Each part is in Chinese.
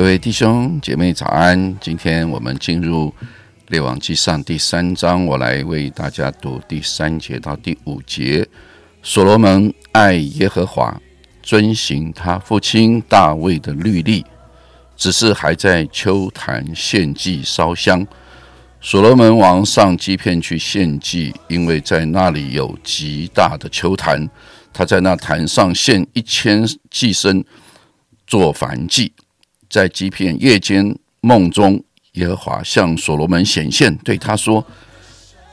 各位弟兄姐妹早安！今天我们进入列王记上第三章，我来为大家读第三节到第五节。所罗门爱耶和华，遵行他父亲大卫的律例，只是还在秋坛献祭烧香。所罗门王上基片去献祭，因为在那里有极大的秋坛，他在那坛上献一千祭牲做燔祭。在基片夜间梦中，耶和华向所罗门显现，对他说：“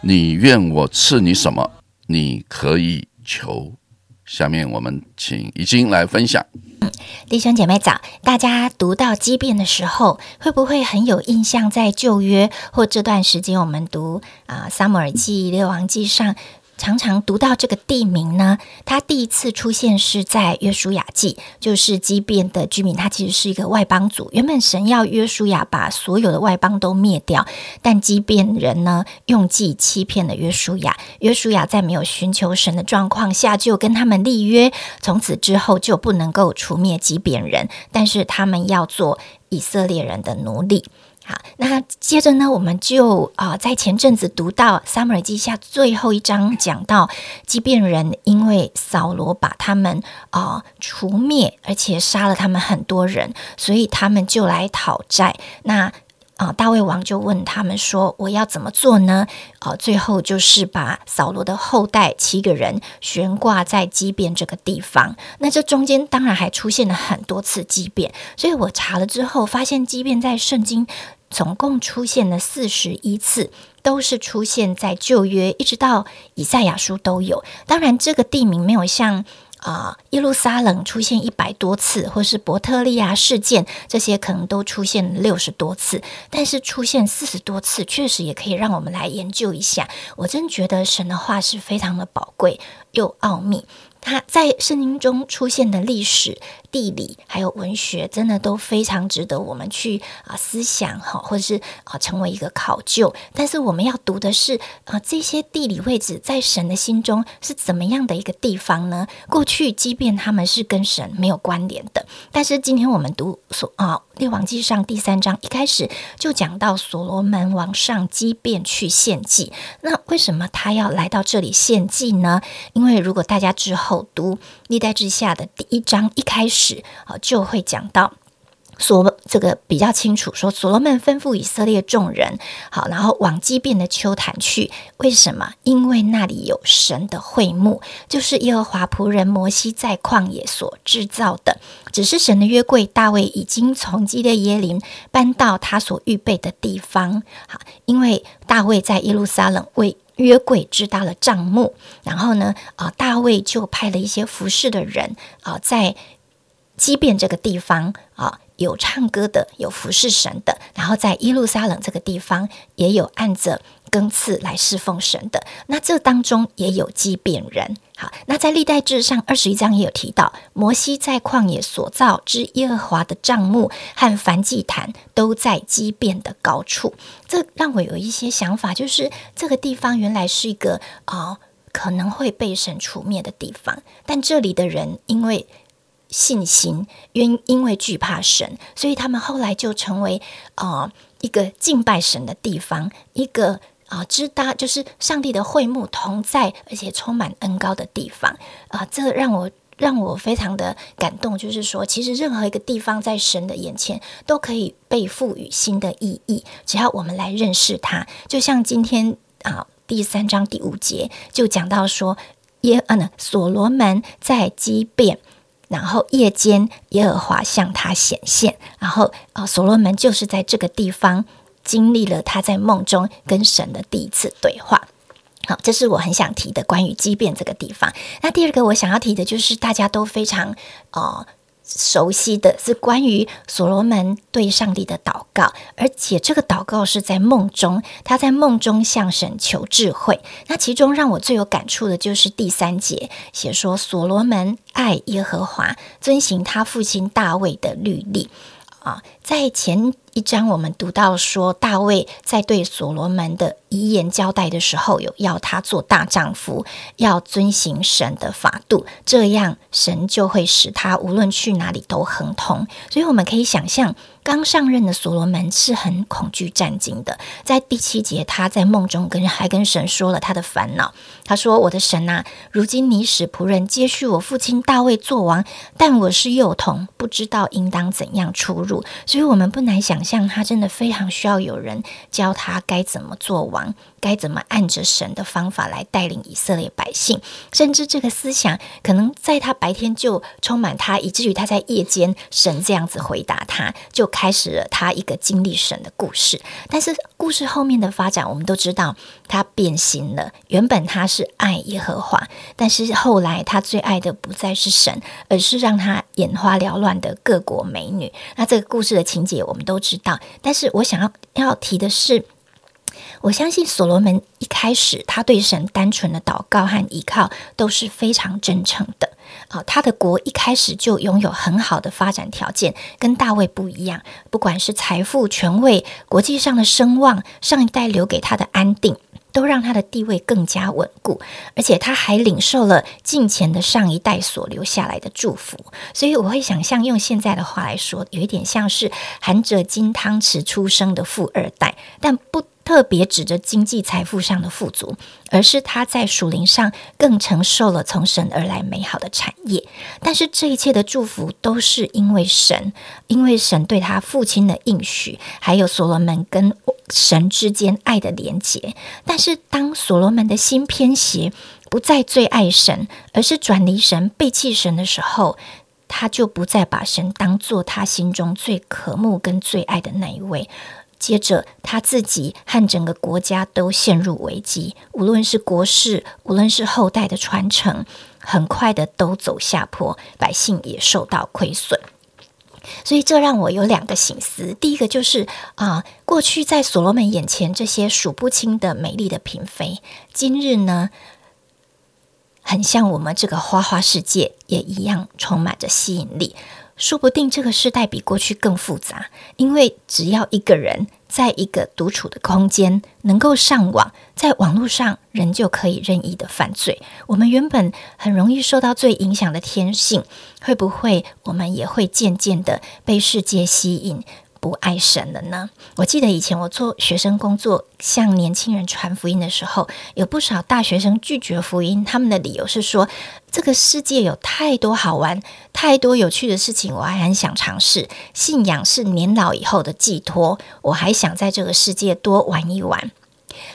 你愿我赐你什么？你可以求。”下面我们请已经来分享。嗯弟兄姐妹早，大家读到畸变的时候，会不会很有印象？在旧约或这段时间，我们读啊撒母耳记、列王记上。常常读到这个地名呢，它第一次出现是在约书亚记，就是畸变的居民，他其实是一个外邦族。原本神要约书亚把所有的外邦都灭掉，但畸变人呢用计欺骗了约书亚。约书亚在没有寻求神的状况下，就跟他们立约，从此之后就不能够除灭畸变人，但是他们要做以色列人的奴隶。好，那接着呢，我们就啊，在前阵子读到撒母耳记下最后一章，讲到即便人因为扫罗把他们啊除灭，而且杀了他们很多人，所以他们就来讨债。那啊，大卫王就问他们说：“我要怎么做呢？”啊，最后就是把扫罗的后代七个人悬挂在畸变这个地方。那这中间当然还出现了很多次畸变，所以我查了之后发现，畸变在圣经。总共出现了四十一次，都是出现在旧约，一直到以赛亚书都有。当然，这个地名没有像啊耶路撒冷出现一百多次，或是伯特利亚事件这些可能都出现六十多次，但是出现四十多次，确实也可以让我们来研究一下。我真觉得神的话是非常的宝贵又奥秘。它在圣经中出现的历史、地理还有文学，真的都非常值得我们去啊思想哈，或者是啊成为一个考究。但是我们要读的是啊这些地理位置在神的心中是怎么样的一个地方呢？过去即便他们是跟神没有关联的，但是今天我们读所啊列王记上第三章一开始就讲到所罗门王上即便去献祭，那为什么他要来到这里献祭呢？因为如果大家之后读历代之下的第一章一开始啊，就会讲到所这个比较清楚，说所罗门吩咐以色列众人好，然后往基变的丘坛去。为什么？因为那里有神的会幕，就是耶和华仆人摩西在旷野所制造的。只是神的约柜，大卫已经从基列耶林搬到他所预备的地方。好，因为大卫在耶路撒冷为约柜知道了账目，然后呢，啊，大卫就派了一些服侍的人啊，在基变这个地方啊，有唱歌的，有服侍神的，然后在耶路撒冷这个地方也有按着。更次来侍奉神的，那这当中也有畸变人。好，那在历代志上二十一章也有提到，摩西在旷野所造之耶和华的帐幕和燔祭坛，都在畸变的高处。这让我有一些想法，就是这个地方原来是一个啊可能会被神除灭的地方，但这里的人因为信心，因因为惧怕神，所以他们后来就成为啊一个敬拜神的地方，一个。啊，知搭就是上帝的会幕同在，而且充满恩高的地方啊，这让我让我非常的感动。就是说，其实任何一个地方在神的眼前都可以被赋予新的意义，只要我们来认识它。就像今天啊，第三章第五节就讲到说，耶啊呢，所罗门在基变，然后夜间耶和华向他显现，然后啊，所罗门就是在这个地方。经历了他在梦中跟神的第一次对话，好，这是我很想提的关于畸变这个地方。那第二个我想要提的就是大家都非常呃熟悉的是关于所罗门对上帝的祷告，而且这个祷告是在梦中，他在梦中向神求智慧。那其中让我最有感触的就是第三节写说，所罗门爱耶和华，遵行他父亲大卫的律例。啊，在前一章，我们读到说，大卫在对所罗门的遗言交代的时候，有要他做大丈夫，要遵行神的法度，这样神就会使他无论去哪里都亨通。所以我们可以想象。刚上任的所罗门是很恐惧战惊的，在第七节，他在梦中跟还跟神说了他的烦恼。他说：“我的神啊，如今你使仆人接续我父亲大卫做王，但我是幼童，不知道应当怎样出入。所以，我们不难想象，他真的非常需要有人教他该怎么做王。”该怎么按着神的方法来带领以色列百姓？甚至这个思想可能在他白天就充满他，以至于他在夜间，神这样子回答他，就开始了他一个经历神的故事。但是故事后面的发展，我们都知道他变心了。原本他是爱耶和华，但是后来他最爱的不再是神，而是让他眼花缭乱的各国美女。那这个故事的情节我们都知道，但是我想要要提的是。我相信所罗门一开始，他对神单纯的祷告和依靠都是非常真诚的。啊，他的国一开始就拥有很好的发展条件，跟大卫不一样。不管是财富、权位、国际上的声望，上一代留给他的安定，都让他的地位更加稳固。而且他还领受了近前的上一代所留下来的祝福。所以我会想象，用现在的话来说，有一点像是含着金汤匙出生的富二代，但不。特别指着经济财富上的富足，而是他在属灵上更承受了从神而来美好的产业。但是这一切的祝福都是因为神，因为神对他父亲的应许，还有所罗门跟神之间爱的连结。但是当所罗门的心偏斜，不再最爱神，而是转离神、背弃神的时候，他就不再把神当做他心中最渴慕跟最爱的那一位。接着，他自己和整个国家都陷入危机，无论是国事，无论是后代的传承，很快的都走下坡，百姓也受到亏损。所以，这让我有两个心思：第一个就是啊，过去在所罗门眼前这些数不清的美丽的嫔妃，今日呢，很像我们这个花花世界，也一样充满着吸引力。说不定这个时代比过去更复杂，因为只要一个人在一个独处的空间能够上网，在网络上人就可以任意的犯罪。我们原本很容易受到罪影响的天性，会不会我们也会渐渐的被世界吸引？不爱神了呢？我记得以前我做学生工作，向年轻人传福音的时候，有不少大学生拒绝福音。他们的理由是说，这个世界有太多好玩、太多有趣的事情，我还很想尝试。信仰是年老以后的寄托，我还想在这个世界多玩一玩。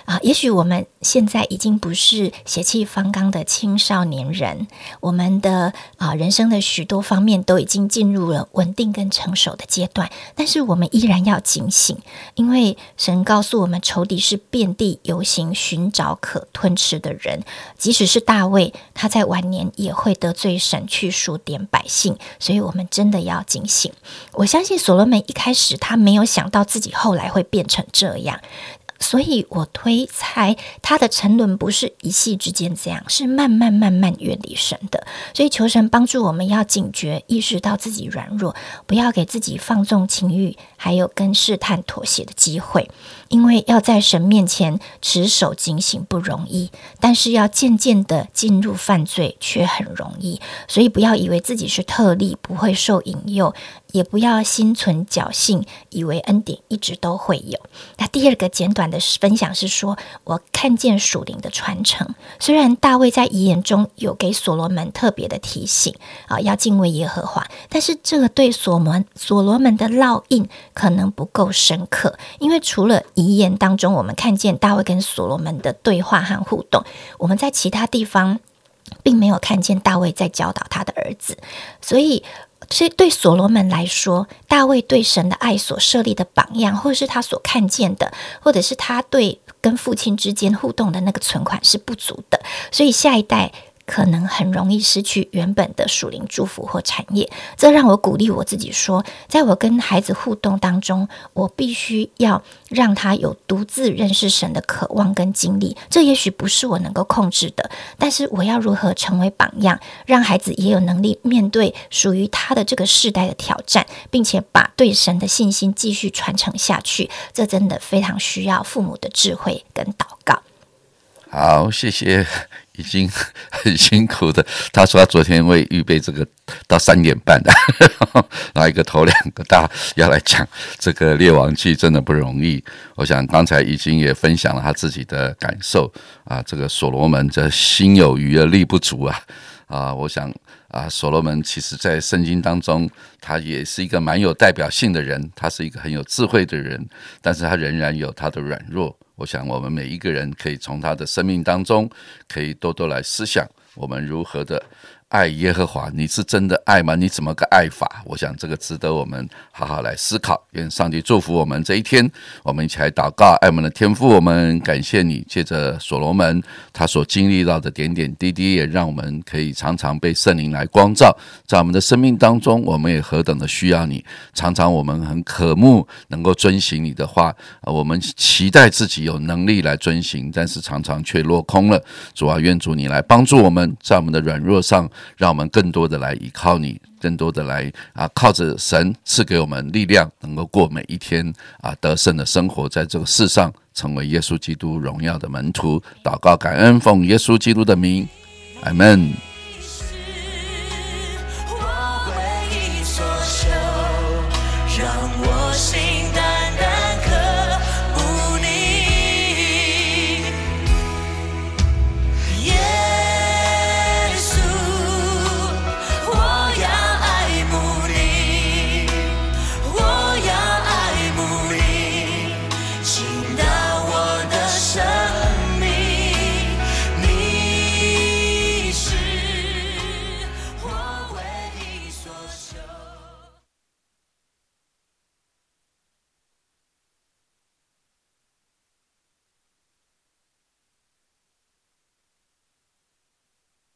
啊，也许我们现在已经不是血气方刚的青少年人，我们的啊人生的许多方面都已经进入了稳定跟成熟的阶段，但是我们依然要警醒，因为神告诉我们，仇敌是遍地游行，寻找可吞吃的人。即使是大卫，他在晚年也会得罪神，去数点百姓，所以我们真的要警醒。我相信所罗门一开始他没有想到自己后来会变成这样。所以我推猜他的沉沦不是一夕之间这样，是慢慢慢慢远离神的。所以求神帮助我们要警觉，意识到自己软弱，不要给自己放纵情欲，还有跟试探妥协的机会。因为要在神面前持守警醒不容易，但是要渐渐的进入犯罪却很容易。所以不要以为自己是特例，不会受引诱。也不要心存侥幸，以为恩典一直都会有。那第二个简短的分享是说，我看见属灵的传承。虽然大卫在遗言中有给所罗门特别的提醒啊，要敬畏耶和华，但是这个对所门所罗门的烙印可能不够深刻，因为除了遗言当中我们看见大卫跟所罗门的对话和互动，我们在其他地方并没有看见大卫在教导他的儿子，所以。所以，对所罗门来说，大卫对神的爱所设立的榜样，或者是他所看见的，或者是他对跟父亲之间互动的那个存款是不足的。所以，下一代可能很容易失去原本的属灵祝福或产业。这让我鼓励我自己说，在我跟孩子互动当中，我必须要让他有独自认识神的渴望跟经历。这也许不是我能够控制的，但是我要如何成为榜样，让孩子也有能力面对属于他的这个世代的挑战，并且把对神的信心继续传承下去。这真的非常需要父母的智慧跟祷告。好，谢谢，已经 很辛苦的。他说他昨天会预备这个到三点半的，拿一个头两个大要来讲这个《列王记》，真的不容易。我想刚才已经也分享了他自己的感受啊，这个所罗门这心有余而力不足啊啊，我想啊，所罗门其实在圣经当中，他也是一个蛮有代表性的人，他是一个很有智慧的人，但是他仍然有他的软弱。我想，我们每一个人可以从他的生命当中，可以多多来思想，我们如何的。爱耶和华，你是真的爱吗？你怎么个爱法？我想这个值得我们好好来思考。愿上帝祝福我们这一天，我们一起来祷告。爱我们的天父，我们感谢你。借着所罗门他所经历到的点点滴滴，也让我们可以常常被圣灵来光照，在我们的生命当中，我们也何等的需要你。常常我们很渴慕能够遵行你的话，我们期待自己有能力来遵行，但是常常却落空了。主啊，愿主你来帮助我们，在我们的软弱上。让我们更多的来依靠你，更多的来啊，靠着神赐给我们力量，能够过每一天啊得胜的生活，在这个世上成为耶稣基督荣耀的门徒。祷告感恩，奉耶稣基督的名，阿门。